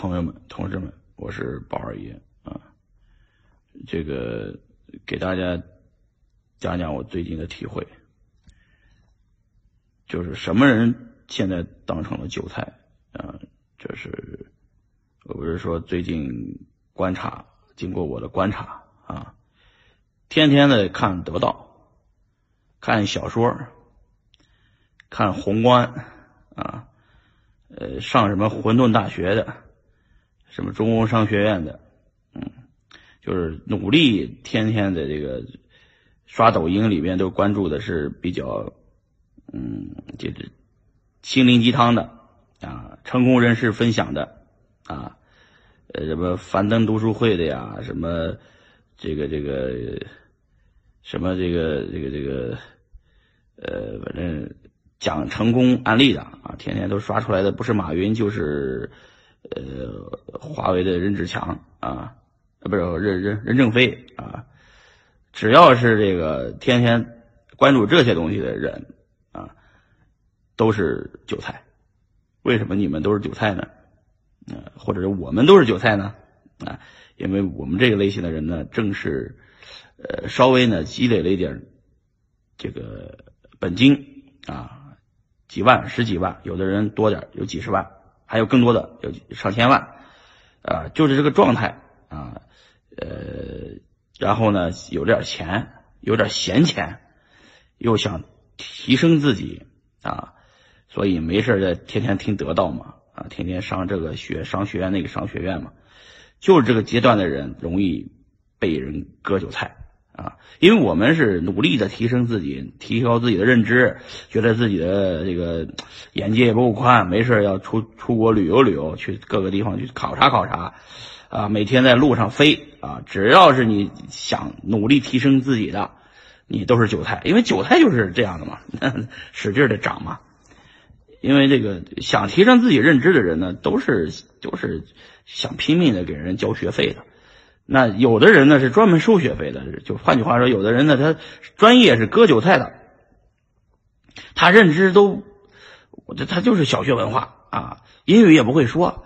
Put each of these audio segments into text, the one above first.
朋友们、同志们，我是宝二爷啊。这个给大家讲讲我最近的体会，就是什么人现在当成了韭菜啊？就是我不是说最近观察，经过我的观察啊，天天的看得到，看小说，看宏观啊，呃，上什么混沌大学的。什么中工商学院的，嗯，就是努力天天的这个刷抖音里边都关注的是比较，嗯，就是心灵鸡汤的啊，成功人士分享的啊，呃，什么樊登读书会的呀，什么这个这个什么这个这个这个，呃，反正讲成功案例的啊，天天都刷出来的不是马云就是。呃，华为的任志强啊，不是任任任正非啊，只要是这个天天关注这些东西的人啊，都是韭菜。为什么你们都是韭菜呢？啊，或者是我们都是韭菜呢？啊，因为我们这个类型的人呢，正是呃稍微呢积累了一点这个本金啊，几万、十几万，有的人多点，有几十万。还有更多的，有上千万，啊，就是这个状态啊，呃，然后呢，有点钱，有点闲钱，又想提升自己啊，所以没事在天天听得到嘛，啊，天天上这个学商学院那个商学院嘛，就是这个阶段的人容易被人割韭菜。啊，因为我们是努力的提升自己，提高自己的认知，觉得自己的这个眼界也不够宽，没事要出出国旅游旅游，去各个地方去考察考察，啊，每天在路上飞啊，只要是你想努力提升自己的，你都是韭菜，因为韭菜就是这样的嘛，使劲的长嘛，因为这个想提升自己认知的人呢，都是就是想拼命的给人交学费的。那有的人呢是专门收学费的，就换句话说，有的人呢他专业是割韭菜的，他认知都，他就是小学文化啊，英语也不会说，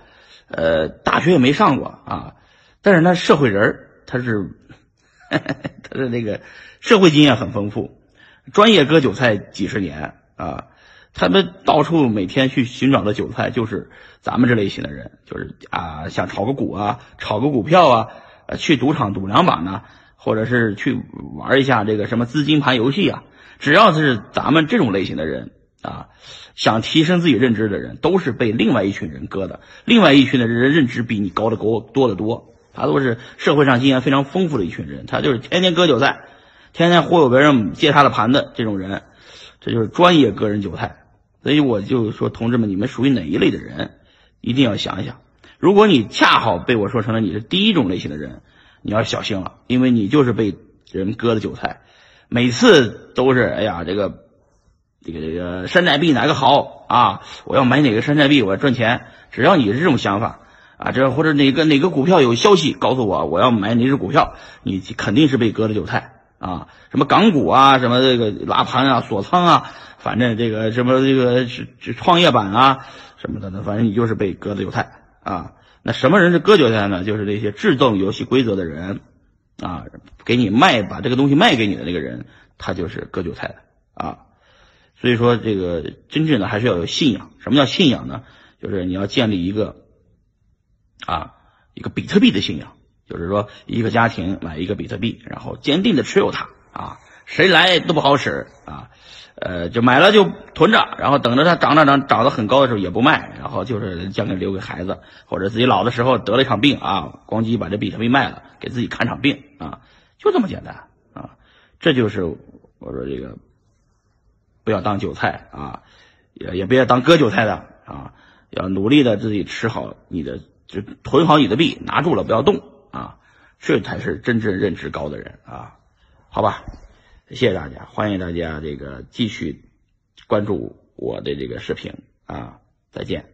呃，大学也没上过啊，但是他社会人他是，他的那个社会经验很丰富，专业割韭菜几十年啊，他们到处每天去寻找的韭菜就是咱们这类型的人，就是啊，想炒个股啊，炒个股票啊。呃，去赌场赌两把呢，或者是去玩一下这个什么资金盘游戏啊，只要是咱们这种类型的人啊，想提升自己认知的人，都是被另外一群人割的。另外一群的人认知比你高的多多得多，他都是社会上经验非常丰富的一群人，他就是天天割韭菜，天天忽悠别人借他的盘的这种人，这就是专业割人韭菜。所以我就说，同志们，你们属于哪一类的人，一定要想一想。如果你恰好被我说成了你是第一种类型的人，你要小心了，因为你就是被人割的韭菜。每次都是哎呀，这个这个这个山寨币哪个好啊？我要买哪个山寨币，我要赚钱。只要你是这种想法啊，这或者哪个哪个股票有消息告诉我我要买哪只股票，你肯定是被割的韭菜啊。什么港股啊，什么这个拉盘啊、锁仓啊，反正这个什么这个是创业板啊什么的，反正你就是被割的韭菜。啊，那什么人是割韭菜呢？就是那些制定游戏规则的人，啊，给你卖把这个东西卖给你的那个人，他就是割韭菜的啊。所以说，这个真正的还是要有信仰。什么叫信仰呢？就是你要建立一个啊一个比特币的信仰，就是说一个家庭买一个比特币，然后坚定的持有它啊，谁来都不好使啊。呃，就买了就囤着，然后等着它涨涨涨涨得很高的时候也不卖，然后就是将给留给孩子，或者自己老的时候得了一场病啊，咣叽把这比特币卖了，给自己看场病啊，就这么简单啊，这就是我说这个不要当韭菜啊，也也不要当割韭菜的啊，要努力的自己吃好你的，就囤好你的币，拿住了不要动啊，这才是真正认知高的人啊，好吧。谢谢大家，欢迎大家这个继续关注我的这个视频啊，再见。